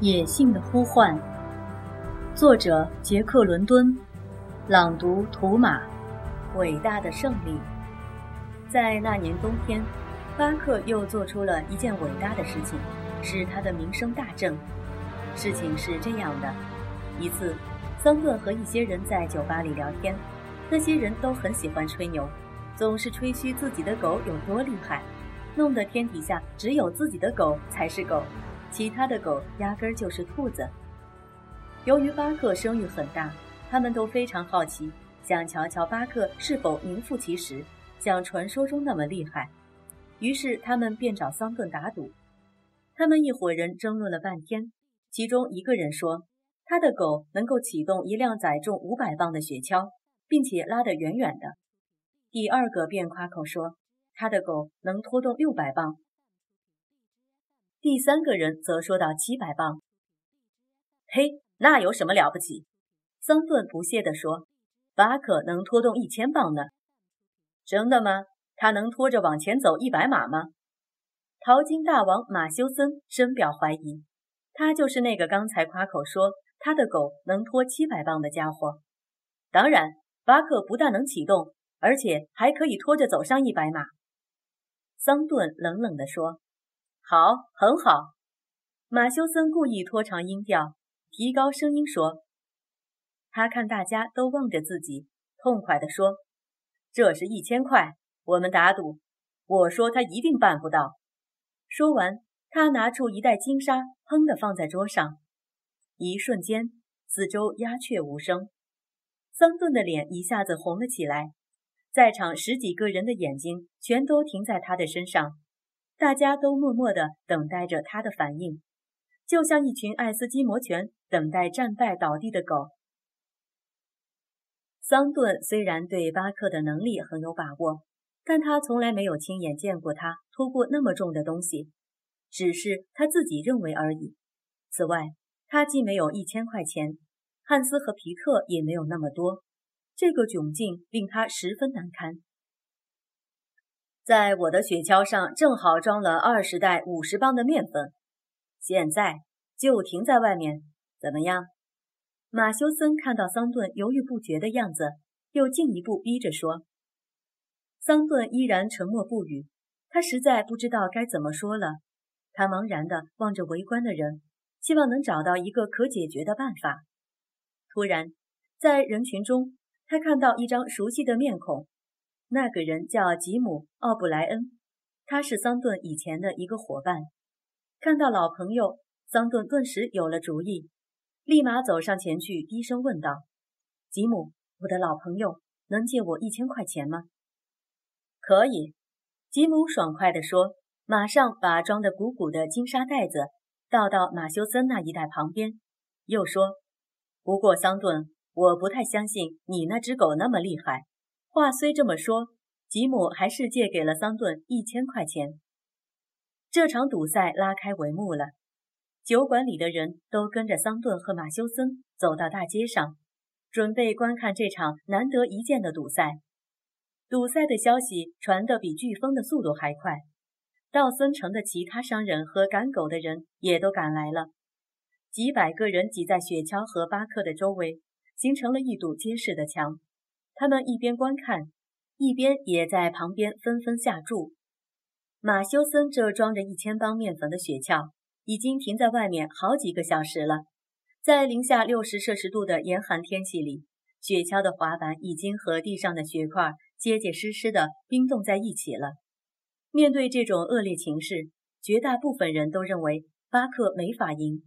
野性的呼唤，作者杰克·伦敦，朗读图马。伟大的胜利，在那年冬天，巴克又做出了一件伟大的事情，使他的名声大振。事情是这样的：一次，桑顿和一些人在酒吧里聊天，那些人都很喜欢吹牛，总是吹嘘自己的狗有多厉害，弄得天底下只有自己的狗才是狗。其他的狗压根儿就是兔子。由于巴克声誉很大，他们都非常好奇，想瞧瞧巴克是否名副其实，像传说中那么厉害。于是他们便找桑顿打赌。他们一伙人争论了半天，其中一个人说，他的狗能够启动一辆载重五百磅的雪橇，并且拉得远远的。第二个便夸口说，他的狗能拖动六百磅。第三个人则说到七百磅。嘿，那有什么了不起？桑顿不屑地说：“巴克能拖动一千磅呢。”真的吗？他能拖着往前走一百码吗？淘金大王马修森深表怀疑。他就是那个刚才夸口说他的狗能拖七百磅的家伙。当然，巴克不但能启动，而且还可以拖着走上一百码。桑顿冷冷地说。好，很好。马修森故意拖长音调，提高声音说：“他看大家都望着自己，痛快地说：‘这是一千块，我们打赌。’我说他一定办不到。”说完，他拿出一袋金沙，砰地放在桌上。一瞬间，四周鸦雀无声。桑顿的脸一下子红了起来，在场十几个人的眼睛全都停在他的身上。大家都默默地等待着他的反应，就像一群爱斯基摩犬等待战败倒地的狗。桑顿虽然对巴克的能力很有把握，但他从来没有亲眼见过他拖过那么重的东西，只是他自己认为而已。此外，他既没有一千块钱，汉斯和皮特也没有那么多，这个窘境令他十分难堪。在我的雪橇上正好装了二十袋五十磅的面粉，现在就停在外面，怎么样？马修森看到桑顿犹豫不决的样子，又进一步逼着说。桑顿依然沉默不语，他实在不知道该怎么说了。他茫然地望着围观的人，希望能找到一个可解决的办法。突然，在人群中，他看到一张熟悉的面孔。那个人叫吉姆·奥布莱恩，他是桑顿以前的一个伙伴。看到老朋友，桑顿顿时有了主意，立马走上前去，低声问道：“吉姆，我的老朋友，能借我一千块钱吗？”“可以。”吉姆爽快地说，马上把装得鼓鼓的金沙袋子倒到马修森那一袋旁边，又说：“不过，桑顿，我不太相信你那只狗那么厉害。”话虽这么说，吉姆还是借给了桑顿一千块钱。这场赌赛拉开帷幕了，酒馆里的人都跟着桑顿和马修森走到大街上，准备观看这场难得一见的赌赛。赌赛的消息传得比飓风的速度还快，道森城的其他商人和赶狗的人也都赶来了，几百个人挤在雪橇和巴克的周围，形成了一堵结实的墙。他们一边观看，一边也在旁边纷纷下注。马修森这装着一千磅面粉的雪橇已经停在外面好几个小时了，在零下六十摄氏度的严寒天气里，雪橇的滑板已经和地上的雪块结结实实的冰冻在一起了。面对这种恶劣情势，绝大部分人都认为巴克没法赢。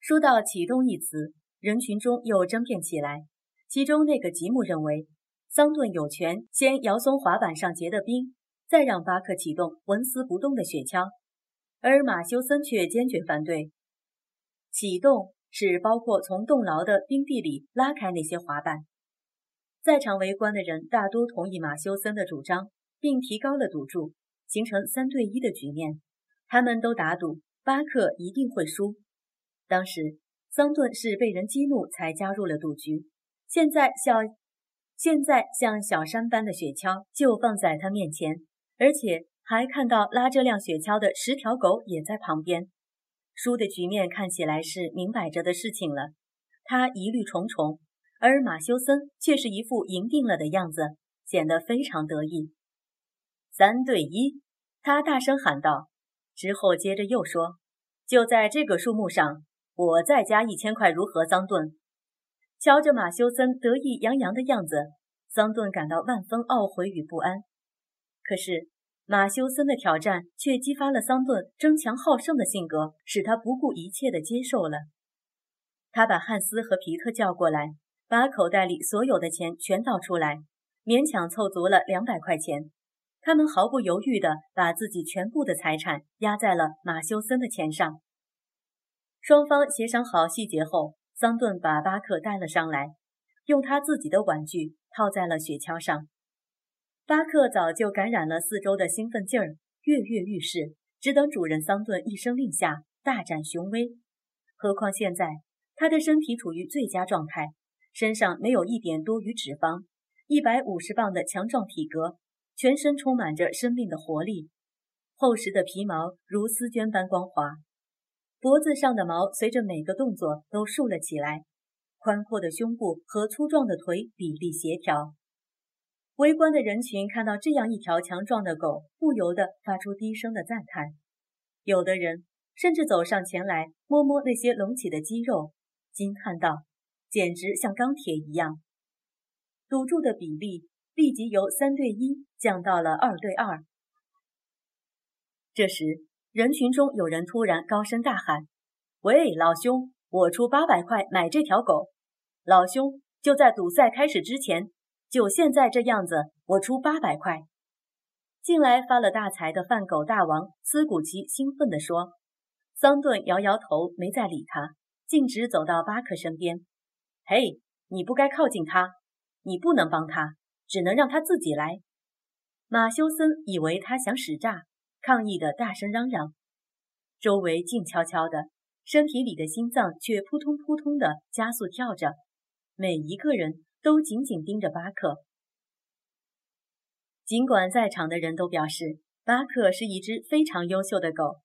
说到“启动”一词，人群中又争辩起来。其中那个吉姆认为，桑顿有权先摇松滑板上结的冰，再让巴克启动纹丝不动的雪橇，而马修森却坚决反对。启动是包括从冻牢的冰地里拉开那些滑板。在场围观的人大多同意马修森的主张，并提高了赌注，形成三对一的局面。他们都打赌巴克一定会输。当时桑顿是被人激怒才加入了赌局。现在小，现在像小山般的雪橇就放在他面前，而且还看到拉这辆雪橇的十条狗也在旁边。输的局面看起来是明摆着的事情了。他疑虑重重，而马修森却是一副赢定了的样子，显得非常得意。三对一，他大声喊道。之后接着又说：“就在这个数目上，我再加一千块，如何？”桑顿瞧着马修森得意洋洋的样子，桑顿感到万分懊悔与不安。可是马修森的挑战却激发了桑顿争强好胜的性格，使他不顾一切地接受了。他把汉斯和皮特叫过来，把口袋里所有的钱全倒出来，勉强凑足了两百块钱。他们毫不犹豫地把自己全部的财产压在了马修森的钱上。双方协商好细节后，桑顿把巴克带了上来，用他自己的玩具套在了雪橇上。巴克早就感染了四周的兴奋劲儿，跃跃欲试，只等主人桑顿一声令下，大展雄威。何况现在他的身体处于最佳状态，身上没有一点多余脂肪，一百五十磅的强壮体格。全身充满着生命的活力，厚实的皮毛如丝绢般光滑，脖子上的毛随着每个动作都竖了起来，宽阔的胸部和粗壮的腿比例协调。围观的人群看到这样一条强壮的狗，不由得发出低声的赞叹。有的人甚至走上前来摸摸那些隆起的肌肉，惊叹道：“简直像钢铁一样。”赌注的比例。立即由三对一降到了二对二。这时，人群中有人突然高声大喊：“喂，老兄，我出八百块买这条狗！老兄，就在赌赛开始之前，就现在这样子，我出八百块！”近来发了大财的贩狗大王斯古奇兴奋地说。桑顿摇摇头，没再理他，径直走到巴克身边：“嘿，你不该靠近他，你不能帮他。”只能让他自己来。马修森以为他想使诈，抗议的大声嚷嚷。周围静悄悄的，身体里的心脏却扑通扑通的加速跳着。每一个人都紧紧盯着巴克。尽管在场的人都表示巴克是一只非常优秀的狗，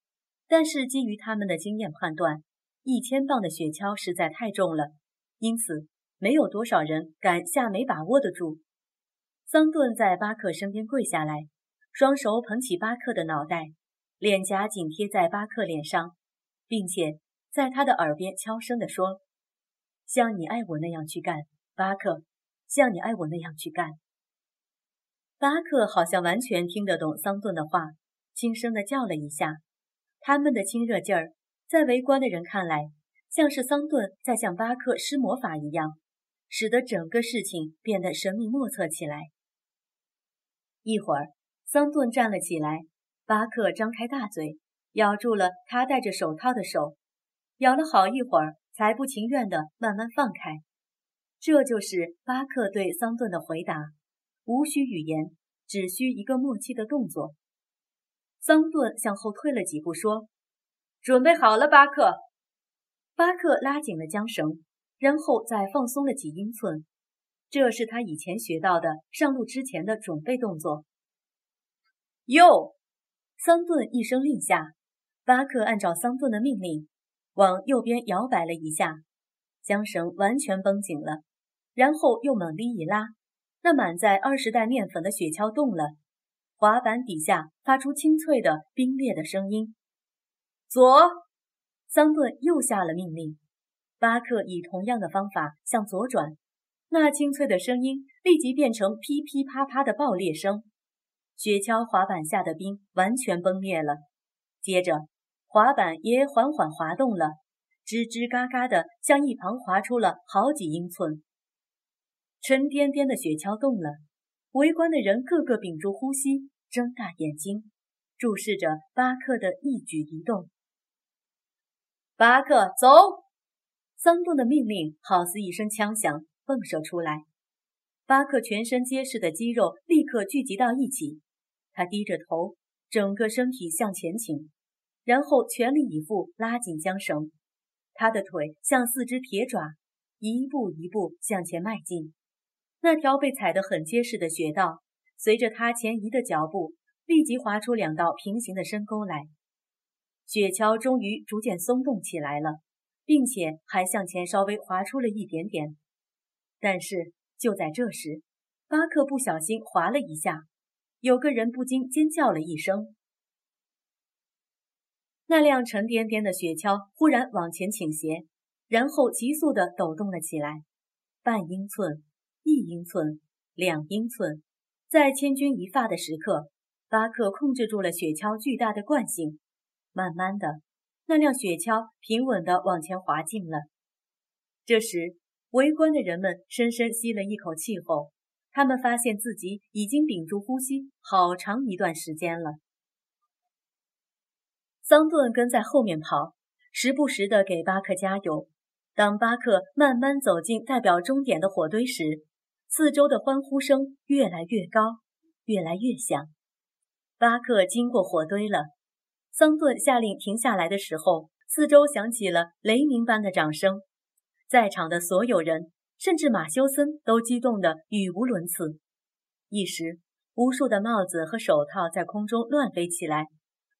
但是基于他们的经验判断，一千磅的雪橇实在太重了，因此没有多少人敢下没把握的注。桑顿在巴克身边跪下来，双手捧起巴克的脑袋，脸颊紧贴在巴克脸上，并且在他的耳边悄声地说：“像你爱我那样去干，巴克，像你爱我那样去干。”巴克好像完全听得懂桑顿的话，轻声地叫了一下。他们的亲热劲儿，在围观的人看来，像是桑顿在向巴克施魔法一样，使得整个事情变得神秘莫测起来。一会儿，桑顿站了起来，巴克张开大嘴，咬住了他戴着手套的手，咬了好一会儿，才不情愿地慢慢放开。这就是巴克对桑顿的回答，无需语言，只需一个默契的动作。桑顿向后退了几步，说：“准备好了，巴克。”巴克拉紧了缰绳，然后再放松了几英寸。这是他以前学到的上路之前的准备动作。右，桑顿一声令下，巴克按照桑顿的命令往右边摇摆了一下，缰绳完全绷紧了，然后又猛力一拉，那满载二十袋面粉的雪橇动了，滑板底下发出清脆的冰裂的声音。左，桑顿又下了命令，巴克以同样的方法向左转。那清脆的声音立即变成噼噼啪啪的爆裂声，雪橇滑板下的冰完全崩裂了。接着，滑板也缓缓滑动了，吱吱嘎嘎的向一旁滑出了好几英寸。沉甸甸的雪橇动了，围观的人个个屏住呼吸，睁大眼睛，注视着巴克的一举一动。巴克，走！桑顿的命令好似一声枪响。迸射出来，巴克全身结实的肌肉立刻聚集到一起。他低着头，整个身体向前倾，然后全力以赴拉紧缰绳。他的腿像四只铁爪，一步一步向前迈进。那条被踩得很结实的雪道，随着他前移的脚步，立即划出两道平行的深沟来。雪橇终于逐渐松动起来了，并且还向前稍微滑出了一点点。但是就在这时，巴克不小心滑了一下，有个人不禁尖叫了一声。那辆沉甸甸的雪橇忽然往前倾斜，然后急速地抖动了起来，半英寸、一英寸、两英寸，在千钧一发的时刻，巴克控制住了雪橇巨大的惯性。慢慢的，那辆雪橇平稳地往前滑进了。这时，围观的人们深深吸了一口气后，他们发现自己已经屏住呼吸好长一段时间了。桑顿跟在后面跑，时不时地给巴克加油。当巴克慢慢走进代表终点的火堆时，四周的欢呼声越来越高，越来越响。巴克经过火堆了。桑顿下令停下来的时候，四周响起了雷鸣般的掌声。在场的所有人，甚至马修森，都激动得语无伦次。一时，无数的帽子和手套在空中乱飞起来。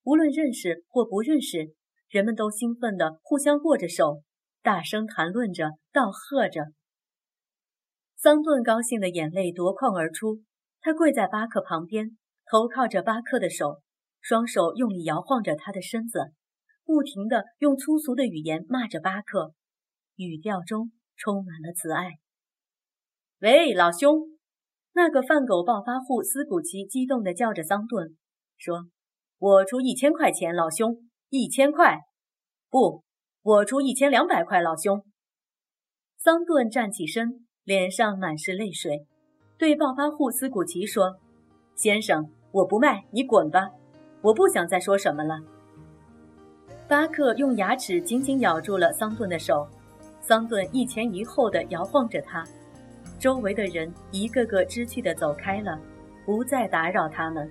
无论认识或不认识，人们都兴奋地互相握着手，大声谈论着，道贺着。桑顿高兴的眼泪夺眶而出，他跪在巴克旁边，头靠着巴克的手。双手用力摇晃着他的身子，不停地用粗俗的语言骂着巴克，语调中充满了慈爱。喂，老兄！那个贩狗暴发户斯古奇激动地叫着桑顿，说：“我出一千块钱，老兄，一千块！不，我出一千两百块，老兄。”桑顿站起身，脸上满是泪水，对暴发户斯古奇说：“先生，我不卖，你滚吧。”我不想再说什么了。巴克用牙齿紧紧咬住了桑顿的手，桑顿一前一后地摇晃着他，周围的人一个个知趣地走开了，不再打扰他们。